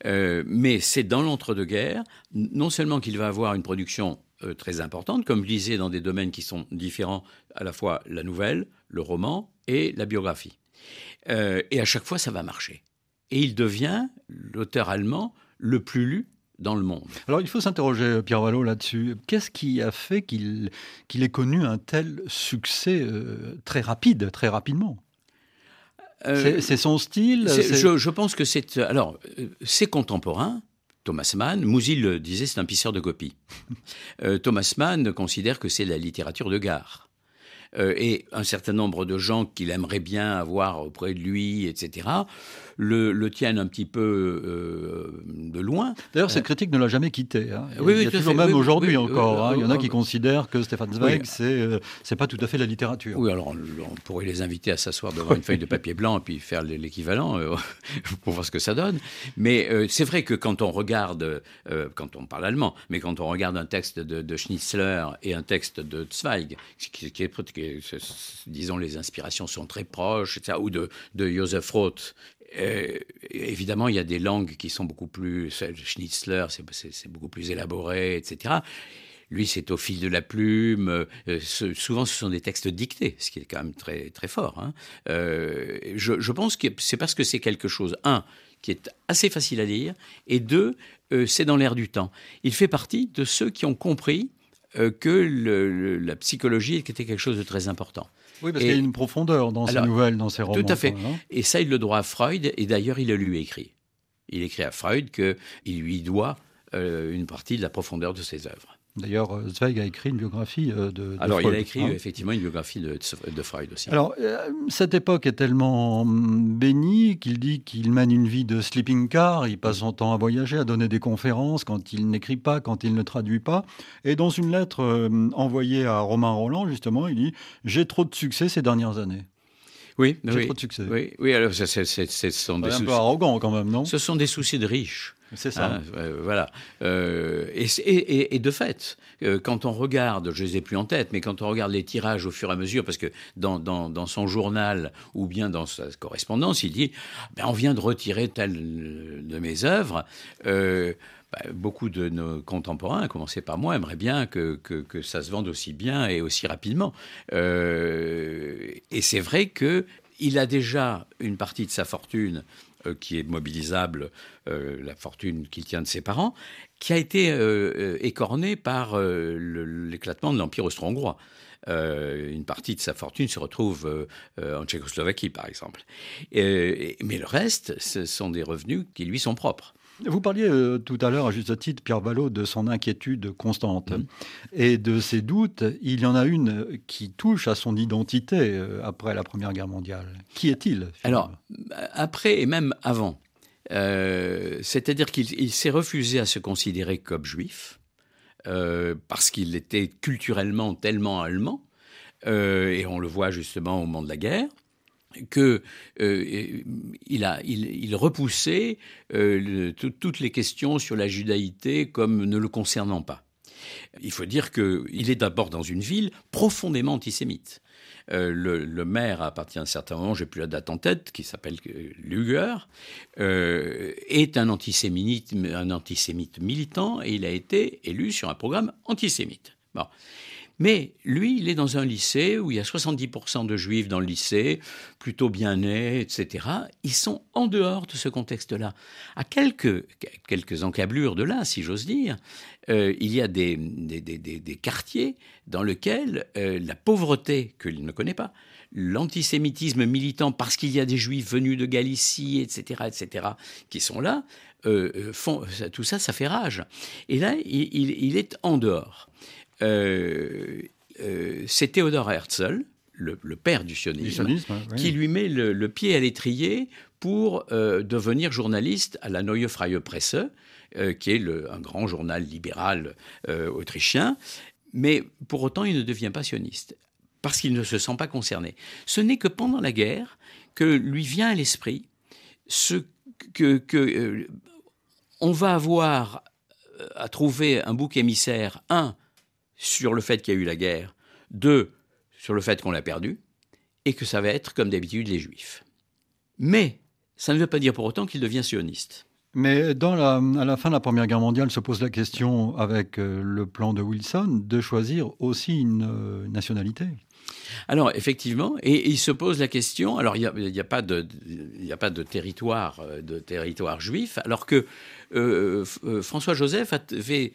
Euh, mais c'est dans l'entre-deux-guerres, non seulement qu'il va avoir une production euh, très importante, comme je disais, dans des domaines qui sont différents, à la fois la nouvelle, le roman et la biographie. et à chaque fois, ça va marcher. Et il devient l'auteur allemand le plus lu dans le monde. Alors il faut s'interroger, Pierre Vallot, là-dessus. Qu'est-ce qui a fait qu'il ait connu un tel succès euh, très rapide, très rapidement? Euh, C'est son style je, je, pense que c'est... Alors, ses contemporains, Thomas Mann, Mousil disait c'est un pisseur de copies. Euh, Thomas Mann considère que c'est la littérature de gare. et un certain nombre de gens qu'il aimerait bien avoir auprès de lui, etc., le, tiennent un petit peu euh, de loin. D'ailleurs, cette euh, critique ne l'a jamais quitté. Hein. Il, y a toujours même aujourd'hui encore. Hein. il y en a qui considèrent que Stéphane Zweig, c'est euh, c'est pas tout à fait la littérature. Oui, alors on, pourrait les inviter à s'asseoir devant une feuille de papier blanc et puis faire l'équivalent pour voir ce que ça donne. Mais c'est vrai que quand on regarde, quand on parle allemand, mais quand on regarde un texte de, Schnitzler et un texte de Zweig, qui, qui, est, disons, les inspirations sont très proches, etc., ou de, de Joseph Roth, euh, évidemment, il y a des langues qui sont beaucoup plus. Schnitzler, c'est beaucoup plus élaboré, etc. Lui, c'est au fil de la plume. Euh, souvent, ce sont des textes dictés, ce qui est quand même très, très fort. Hein. Euh, je, pense que c'est parce que c'est quelque chose, un, qui est assez facile à lire, et deux, c'est dans l'air du temps. Il fait partie de ceux qui ont compris que la psychologie était quelque chose de très important. Oui, parce qu'il y a une profondeur dans ces nouvelles, dans ces romans. Tout à fait. et ça, il le doit à Freud, et d'ailleurs, il le lui écrit. Il écrit à Freud qu'il lui doit euh, une partie de la profondeur de ses œuvres. D'ailleurs, euh, Zweig a écrit une biographie euh, de, Alors, il a écrit hein. effectivement une biographie de, de, Freud aussi. Alors, euh, cette époque est tellement hum, bénie qu'il dit qu'il mène une vie de sleeping car. Il passe son temps à voyager, à donner des conférences quand il n'écrit pas, quand il ne traduit pas. Et dans une lettre envoyée à Romain Roland, justement, il dit J'ai trop de succès ces dernières années. Oui, j'ai trop de succès. Oui, oui alors ce sont des un peu arrogant quand même, non? Ce sont des soucis de riches. C'est ça. Hein, voilà. Euh, et, de fait, euh, quand on regarde, je ne les ai plus en tête, mais quand on regarde les tirages au fur et à mesure, parce que dans, son journal ou bien dans sa correspondance, il dit ben, on vient de retirer telle de mes œuvres. Euh, ben, beaucoup de nos contemporains, à commencer par moi, aimeraient bien que, ça se vende aussi bien et aussi rapidement. et c'est vrai que il a déjà une partie de sa fortune euh, qui est mobilisable, euh, la fortune qu'il tient de ses parents, qui a été euh, écornée par l'éclatement de l'Empire austro-hongrois. une partie de sa fortune se retrouve en Tchécoslovaquie, par exemple. mais le reste, ce sont des revenus qui lui sont propres. Vous parliez euh, tout à l'heure, à juste titre, Pierre Vallot, de son inquiétude constante mm. et de ses doutes. Il y en a une qui touche à son identité euh, après la Première Guerre mondiale. Qui est-il Alors, après et même avant. Euh, c'est-à-dire qu'il s'est refusé à se considérer comme juif, parce qu'il était culturellement tellement allemand, et on le voit justement au moment de la guerre que euh, repoussait euh, toutes les questions sur la judaïté comme ne le concernant pas. Il faut dire qu'il est d'abord dans une ville profondément antisémite. Euh, le, maire, à partir d'un certain moment, j'ai plus la date en tête, qui s'appelle Luger, est un antisémite, un antisémite militant et il a été élu sur un programme antisémite. Bon. Mais lui, il est dans un lycée où il y a 70% de juifs dans le lycée, plutôt bien nés, etc. Ils sont en dehors de ce contexte-là. À quelques, quelques encablures de là, si j'ose dire, euh, il y a des, des, quartiers dans lesquels euh, la pauvreté, qu'il ne connaît pas, l'antisémitisme militant parce qu'il y a des juifs venus de Galicie, etc., etc., qui sont là, euh, tout ça, ça fait rage. Et là, il est en dehors. Euh, euh, c'est Théodore Herzl, le, père du sionisme, qui lui met le, pied à l'étrier pour euh, devenir journaliste à la Neue Freie Presse, qui est un grand journal libéral autrichien. Mais pour autant, il ne devient pas sioniste, parce qu'il ne se sent pas concerné. Ce n'est que pendant la guerre que lui vient à l'esprit ce que, que on va avoir à trouver un bouc émissaire, un, sur le fait qu'il y a eu la guerre, deux, sur le fait qu'on l'a perdu, et que ça va être, comme d'habitude, les juifs. Mais ça ne veut pas dire pour autant qu'il devient sioniste. Mais dans la, à la fin de la Première Guerre mondiale se pose la question, avec euh, le plan de Wilson, de choisir aussi une euh, nationalité. Alors effectivement, et, il se pose la question. Alors il n'y a, a, pas de, il a pas de territoire, euh, de territoire juif, alors que François Joseph avait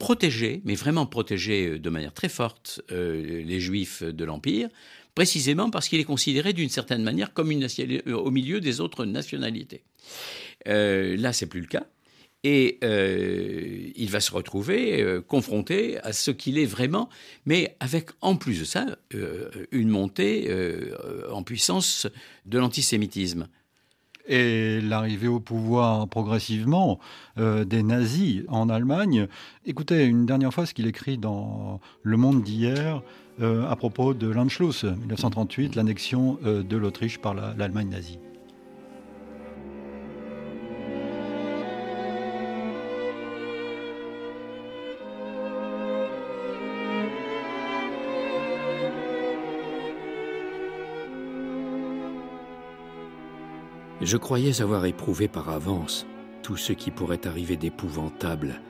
protéger, mais vraiment protéger euh, de manière très forte euh, les juifs de l'Empire, précisément parce qu'il est considéré d'une certaine manière comme une, euh, au milieu des autres nationalités. là, c'est plus le cas. Et il va se retrouver confronté à ce qu'il est vraiment, mais avec en plus de ça une montée en puissance de l'antisémitisme et l'arrivée au pouvoir progressivement euh, des nazis en Allemagne. Écoutez une dernière fois ce qu'il écrit dans Le Monde d'hier euh, à propos de l'Anschluss 1938, l'annexion euh, de l'Autriche par l'Allemagne nazie. Je croyais avoir éprouvé par avance tout ce qui pourrait arriver d'épouvantable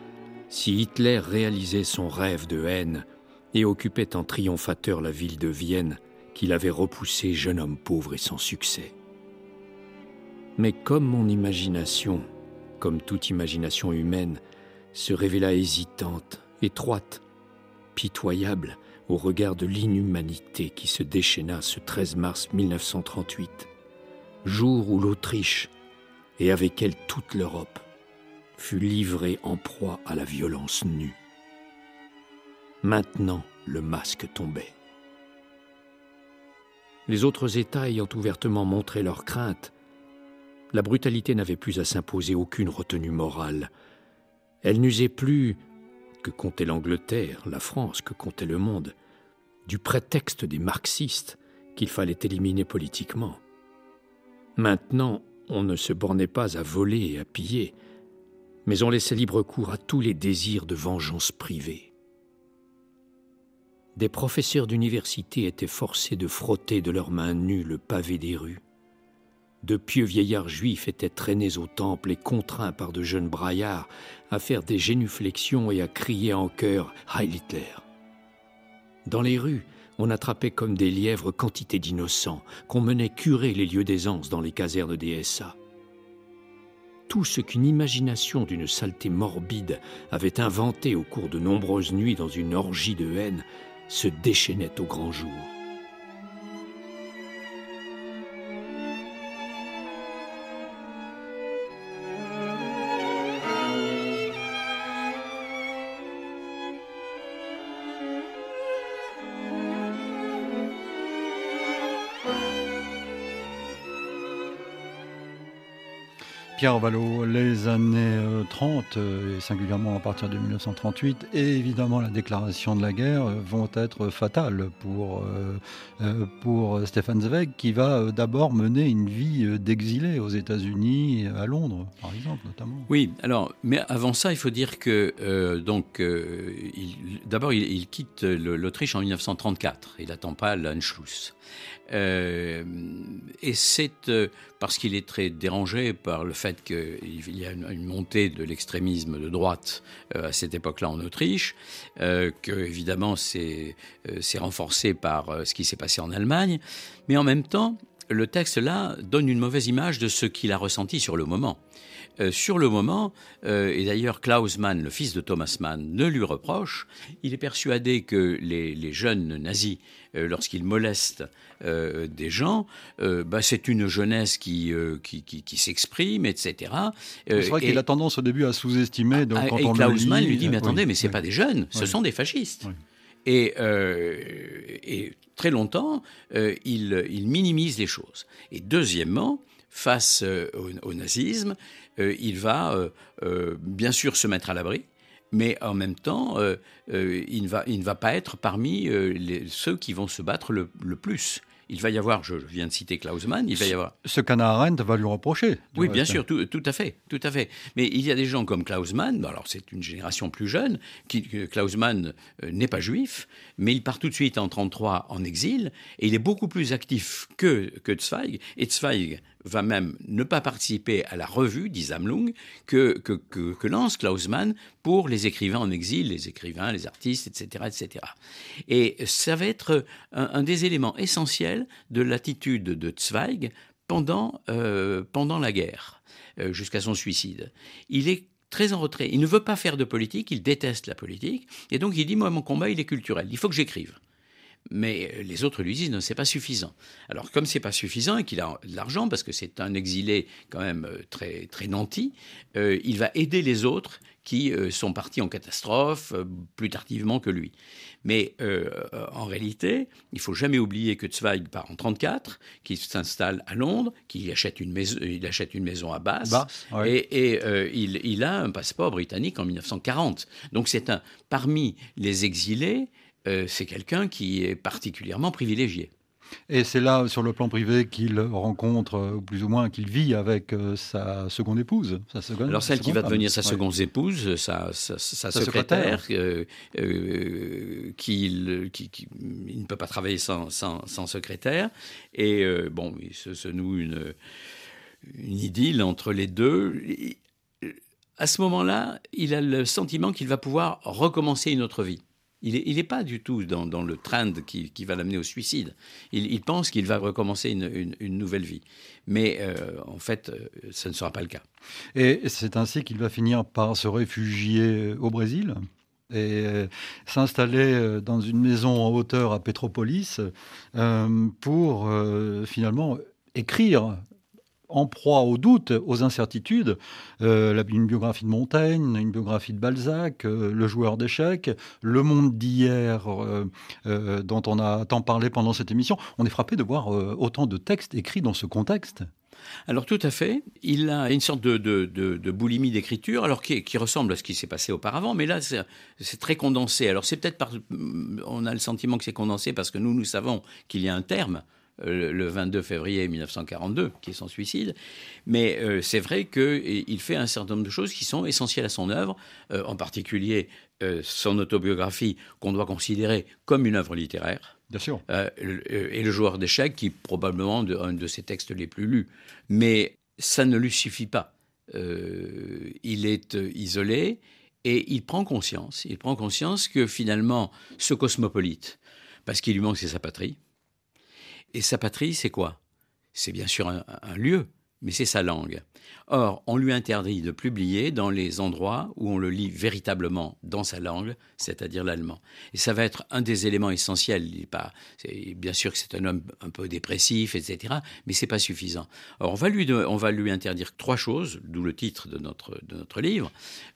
si Hitler réalisait son rêve de haine et occupait en triomphateur la ville de Vienne qu'il avait repoussée jeune homme pauvre et sans succès. Mais comme mon imagination, comme toute imagination humaine, se révéla hésitante, étroite, pitoyable au regard de l'inhumanité qui se déchaîna ce 13 mars 1938, jour où l'Autriche, et avec elle toute l'Europe, fut livrée en proie à la violence nue. Maintenant, le masque tombait. Les autres États ayant ouvertement montré leur crainte, la brutalité n'avait plus à s'imposer aucune retenue morale. Elle n'usait plus, que comptait l'Angleterre, la France, que comptait le monde, du prétexte des marxistes qu'il fallait éliminer politiquement. Maintenant, on ne se bornait pas à voler et à piller, mais on laissait libre cours à tous les désirs de vengeance privée. Des professeurs d'université étaient forcés de frotter de leurs mains nues le pavé des rues. De pieux vieillards juifs étaient traînés au temple et contraints par de jeunes braillards à faire des génuflexions et à crier en chœur Heil Hitler. Dans les rues, on attrapait comme des lièvres quantité d'innocents, qu'on menait curer les lieux d'aisance dans les casernes des SA. Tout ce qu'une imagination d'une saleté morbide avait inventé au cours de nombreuses nuits dans une orgie de haine se déchaînait au grand jour. Pierre Vallot, les années 30, euh, euh, et singulièrement à partir de 1938, et évidemment la déclaration de la guerre, euh, vont être fatales pour, pour Stéphane Zweig, qui va d'abord mener une vie d'exilé aux États-Unis, à Londres, par exemple, notamment. Oui, alors, mais avant ça, il faut dire que, donc, d'abord, il, quitte l'Autriche en 1934. Il n'attend pas l'Anschluss. Euh, et c'est euh, parce qu'il est très dérangé par le fait qu'il y a une, montée de l'extrémisme de droite euh, à cette époque-là en Autriche, que évidemment c'est renforcé par ce qui s'est passé en Allemagne, mais en même temps, le texte là donne une mauvaise image de ce qu'il a ressenti sur le moment. Euh, sur le moment, euh, et d'ailleurs Klaus Mann, le fils de Thomas Mann, ne lui reproche, il est persuadé que les, jeunes nazis, euh, lorsqu'ils molestent des gens, bah, c'est une jeunesse qui, qui, s'exprime, etc. c'est vrai qu'il a tendance au début à sous-estimer. Ah, et Klaus Mann lui dit, mais attendez, mais ce n'est pas des jeunes, ce sont des fascistes. Et, et, très longtemps, il, il, minimise les choses. Et deuxièmement, face au, nazisme, euh, il va euh, euh, bien sûr se mettre à l'abri, mais en même temps, il, ne va, pas être parmi ceux qui vont se battre le, plus. Il va y avoir, je viens de citer Klausmann, il va y avoir. Ce qu'Anna Arendt va lui reprocher. Oui, bien sûr, tout, à fait, tout à fait. Mais il y a des gens comme Klausmann, alors c'est une génération plus jeune, qui, Klausmann n'est pas juif, mais il part tout de suite en 1933 en exil, et il est beaucoup plus actif que, que Zweig. Et Zweig va même ne pas participer à la revue d'Isamlung que, que, que, lance Klausmann pour les écrivains en exil, les écrivains, les artistes, etc. etc. Et ça va être un, des éléments essentiels de l'attitude de Zweig pendant, euh, pendant la guerre, euh, jusqu'à son suicide. Il est très en retrait. Il ne veut pas faire de politique, il déteste la politique, et donc il dit, moi, mon combat, il est culturel, il faut que j'écrive. Mais euh, les autres lui disent non, c'est pas suffisant. Alors comme c'est pas suffisant et qu'il a de l'argent parce que c'est un exilé quand même euh, très très nanti, euh, il va aider les autres qui sont partis en catastrophe plus tardivement que lui. Mais en réalité, il faut jamais oublier que Zweig part en 34, qu'il s'installe à Londres, qu'il achète une maison, il achète une maison à Bath, et, et il, il, a un passeport britannique en 1940. Donc c'est un parmi les exilés euh, c'est quelqu'un qui est particulièrement privilégié. Et c'est là, sur le plan privé, qu'il rencontre, euh, ou plus ou moins qu'il vit avec euh, sa seconne épouse. Alors celle qui va devenir sa seconde épouse, sa, secrétaire, qui, ne peut pas travailler sans, secrétaire. Et bon, il se, noue une, une idylle entre les deux. À ce moment-là, il a le sentiment qu'il va pouvoir recommencer une autre vie. Il n'est pas du tout dans, le trend qui, va l'amener au suicide. Il, pense qu'il va recommencer une, nouvelle vie. Mais euh, en fait, euh, ce ne sera pas le cas. Et c'est ainsi qu'il va finir par se réfugier au Brésil et euh, s'installer dans une maison en hauteur à Petropolis pour finalement écrire en proie aux doutes, aux incertitudes. Euh, une biographie de Montaigne, une biographie de Balzac, euh, Le joueur d'échecs, Le monde d'hier, euh, dont on a tant parlé pendant cette émission. On est frappé de voir autant de textes écrits dans ce contexte. Alors tout à fait, il a une sorte de, boulimie d'écriture, alors qui, ressemble à ce qui s'est passé auparavant, mais là c'est très condensé. Alors c'est peut-être on a le sentiment que c'est condensé parce que nous nous savons qu'il y a un terme le 22 février 1942, qui est son suicide. Mais euh, c'est vrai qu'il fait un certain nombre de choses qui sont essentielles à son œuvre, euh, en particulier son autobiographie qu'on doit considérer comme une œuvre littéraire. Bien sûr. et le joueur d'échecs, qui est probablement un de ses textes les plus lus. Mais ça ne lui suffit pas. il est isolé et il prend conscience. Il prend conscience que finalement, ce cosmopolite, parce qu'il lui manque, c'est sa patrie, et sa patrie, c'est quoi? C'est bien sûr un, lieu, mais c'est sa langue. Or, on lui interdit de publier dans les endroits où on le lit véritablement dans sa langue, c'est-à-dire l'allemand. Et ça va être un des éléments essentiels. Il pas, bien sûr que c'est un homme un peu dépressif, etc., mais c'est pas suffisant. Or, on va lui, on va lui interdire trois choses, d'où le titre de notre, de notre livre,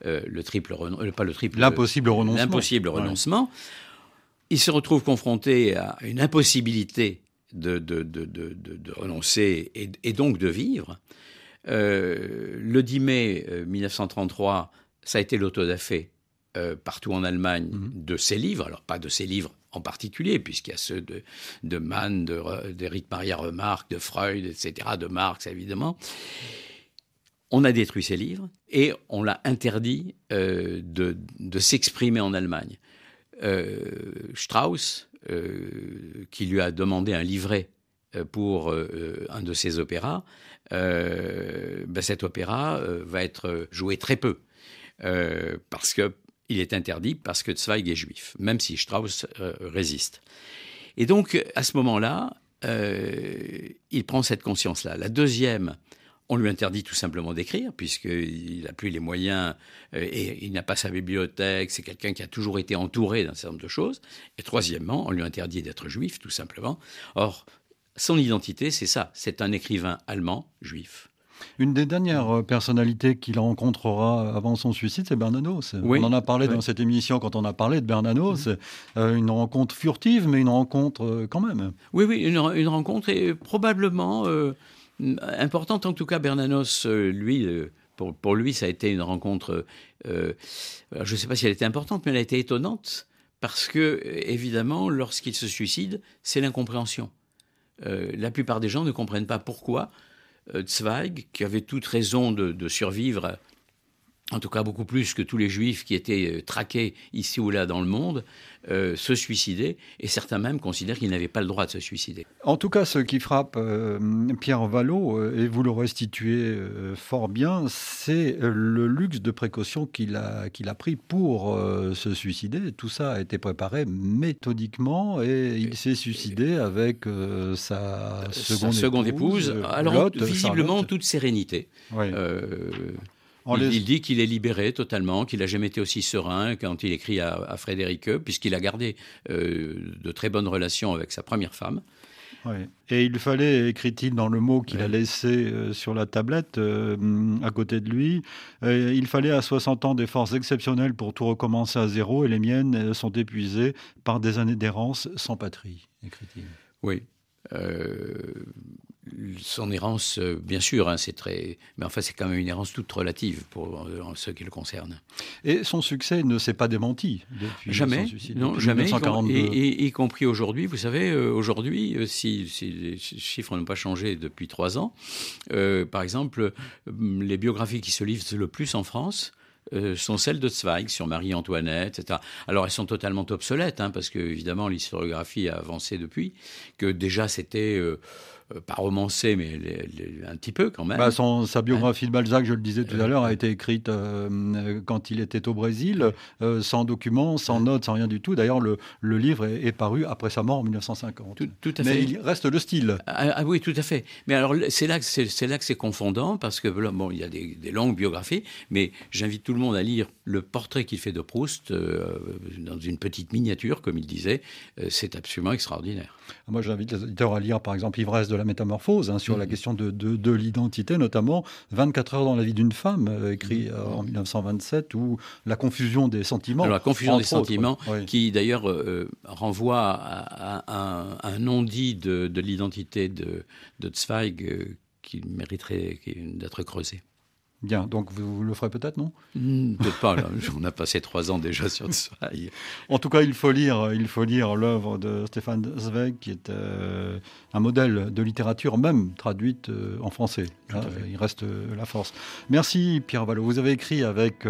euh, le triple, euh, pas le triple, l'impossible renoncement. L'impossible renoncement. Il se retrouve confronté à une impossibilité de, de, de, de renoncer et, donc de vivre. le 10 mai 1933, ça a été l'autodafé partout en Allemagne mhm. de ses livres, alors pas de ses livres en particulier, puisqu'il y a ceux de, de Mann, d'Éric Maria Remarque, de Freud, etc., de Marx, évidemment. On a détruit ses livres et on l'a interdit euh, de, s'exprimer en Allemagne. Euh, Strauss, euh, qui lui a demandé un livret pour un de ses opéras, ben cet opéra va être joué très peu. parce que il est interdit parce que Zweig est juif, même si Strauss euh, résiste. Et donc, à ce moment-là, euh, il prend cette conscience-là. La deuxième, on lui interdit tout simplement d'écrire, puisqu'il n'a plus les moyens euh, et il n'a pas sa bibliothèque, c'est quelqu'un qui a toujours été entouré d'un certain nombre de choses. Et troisièmement, on lui interdit d'être juif, tout simplement. Or, son identité, c'est ça, c'est un écrivain allemand juif. Une des dernières euh, personnalités qu'il rencontrera avant son suicide, c'est Bernanos. On en a parlé dans cette émission quand on a parlé de Bernanos. Euh, une rencontre furtive, mais une rencontre euh, quand même. Oui, oui, une, rencontre et probablement importante. En tout cas, Bernanos, lui, pour, pour, lui, ça a été une rencontre. je ne sais pas si elle était importante, mais elle a été étonnante parce que, évidemment, lorsqu'il se suicide, c'est l'incompréhension. la plupart des gens ne comprennent pas pourquoi euh, Zweig, qui avait toute raison de, survivre, en tout cas beaucoup plus que tous les juifs qui étaient euh, traqués ici ou là dans le monde, euh, se suicider, et certains même considèrent qu'il n'avait pas le droit de se suicider. En tout cas, ce qui frappe Pierre Vallot, et vous le restituez fort bien, c'est le luxe de précaution qu'il a, qu'il a pris pour se suicider. Tout ça a été préparé méthodiquement, et il s'est suicidé avec sa seconde, épouse, alors visiblement toute sérénité. Il, dit qu'il est libéré totalement, qu'il n'a jamais été aussi serein quand il écrit à, Frédéric puisqu'il a gardé euh, de très bonnes relations avec sa première femme. Et il fallait, écrit-il dans le mot qu'il a laissé euh, sur la tablette euh, à côté de lui, il fallait à 60 ans des forces exceptionnelles pour tout recommencer à zéro et les miennes sont épuisées par des années d'errance sans patrie, écrit-il. Oui son errance, euh, bien sûr, hein, c'est très, mais enfin c'est quand même une errance toute relative pour euh, ceux qui le concernent. Et son succès ne s'est pas démenti depuis jamais, suicide, non, jamais, Et, y compris aujourd'hui. Vous savez, euh, aujourd'hui, si, les chiffres n'ont pas changé depuis trois ans, par exemple, les biographies qui se livrent le plus en France. sont celles de Zweig sur Marie-Antoinette, etc. Alors elles sont totalement obsolètes, hein, parce que évidemment l'historiographie a avancé depuis, que déjà c'était euh, pas romancé, mais un petit peu quand même. Bah, sa biographie de Balzac, je le disais tout à l'heure, a été écrite euh, quand il était au Brésil, euh, sans documents, sans notes, sans rien du tout. D'ailleurs, le, le, livre est, paru après sa mort en 1950. Tout, à mais il reste le style. Ah, ah, oui, tout à fait. Mais alors, c'est là que c'est là que c'est confondant, parce que bon, il y a des, longues biographies, mais j'invite tout le monde à lire le portrait qu'il fait de Proust dans une petite miniature, comme il disait. c'est absolument extraordinaire. Moi, j'invite les auditeurs à lire, par exemple, Ivresse de la métamorphose, hein, sur la mhm. question de, de, l'identité, notamment 24 heures dans la vie d'une femme, euh, écrit mhm. euh, en 1927, ou la confusion des sentiments. la confusion des sentiments, qui d'ailleurs euh, renvoie à, un non-dit de, l'identité de, de Zweig qui mériterait d'être creusé. Bien, donc vous, le ferez peut-être, non? Hmm, Peut-être pas, on a passé trois ans déjà sur ça. en tout cas, il faut lire, il faut lire l'œuvre de Stéphane Zweig, qui est euh, un modèle de littérature, même traduite euh, en français. il reste euh, la force. Merci Pierre Vallot. Vous avez écrit avec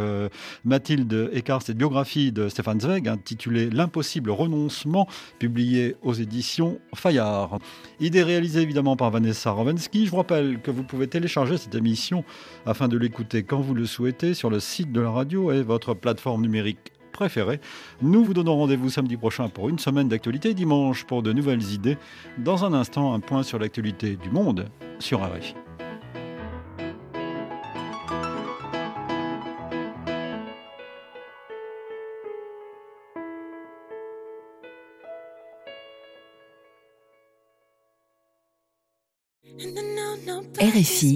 Mathilde Eckart cette biographie de Stéphane Zweig, intitulée L'impossible renoncement, publiée aux éditions Fayard. Idée réalisée évidemment par Vanessa Rovensky. Je vous rappelle que vous pouvez télécharger cette émission afin de l'écouter quand vous le souhaitez sur le site de la radio et votre plateforme numérique préférée. Nous vous donnons rendez-vous samedi prochain pour une semaine d'actualité, dimanche pour de nouvelles idées. Dans un instant, un point sur l'actualité du monde sur RFI. RFI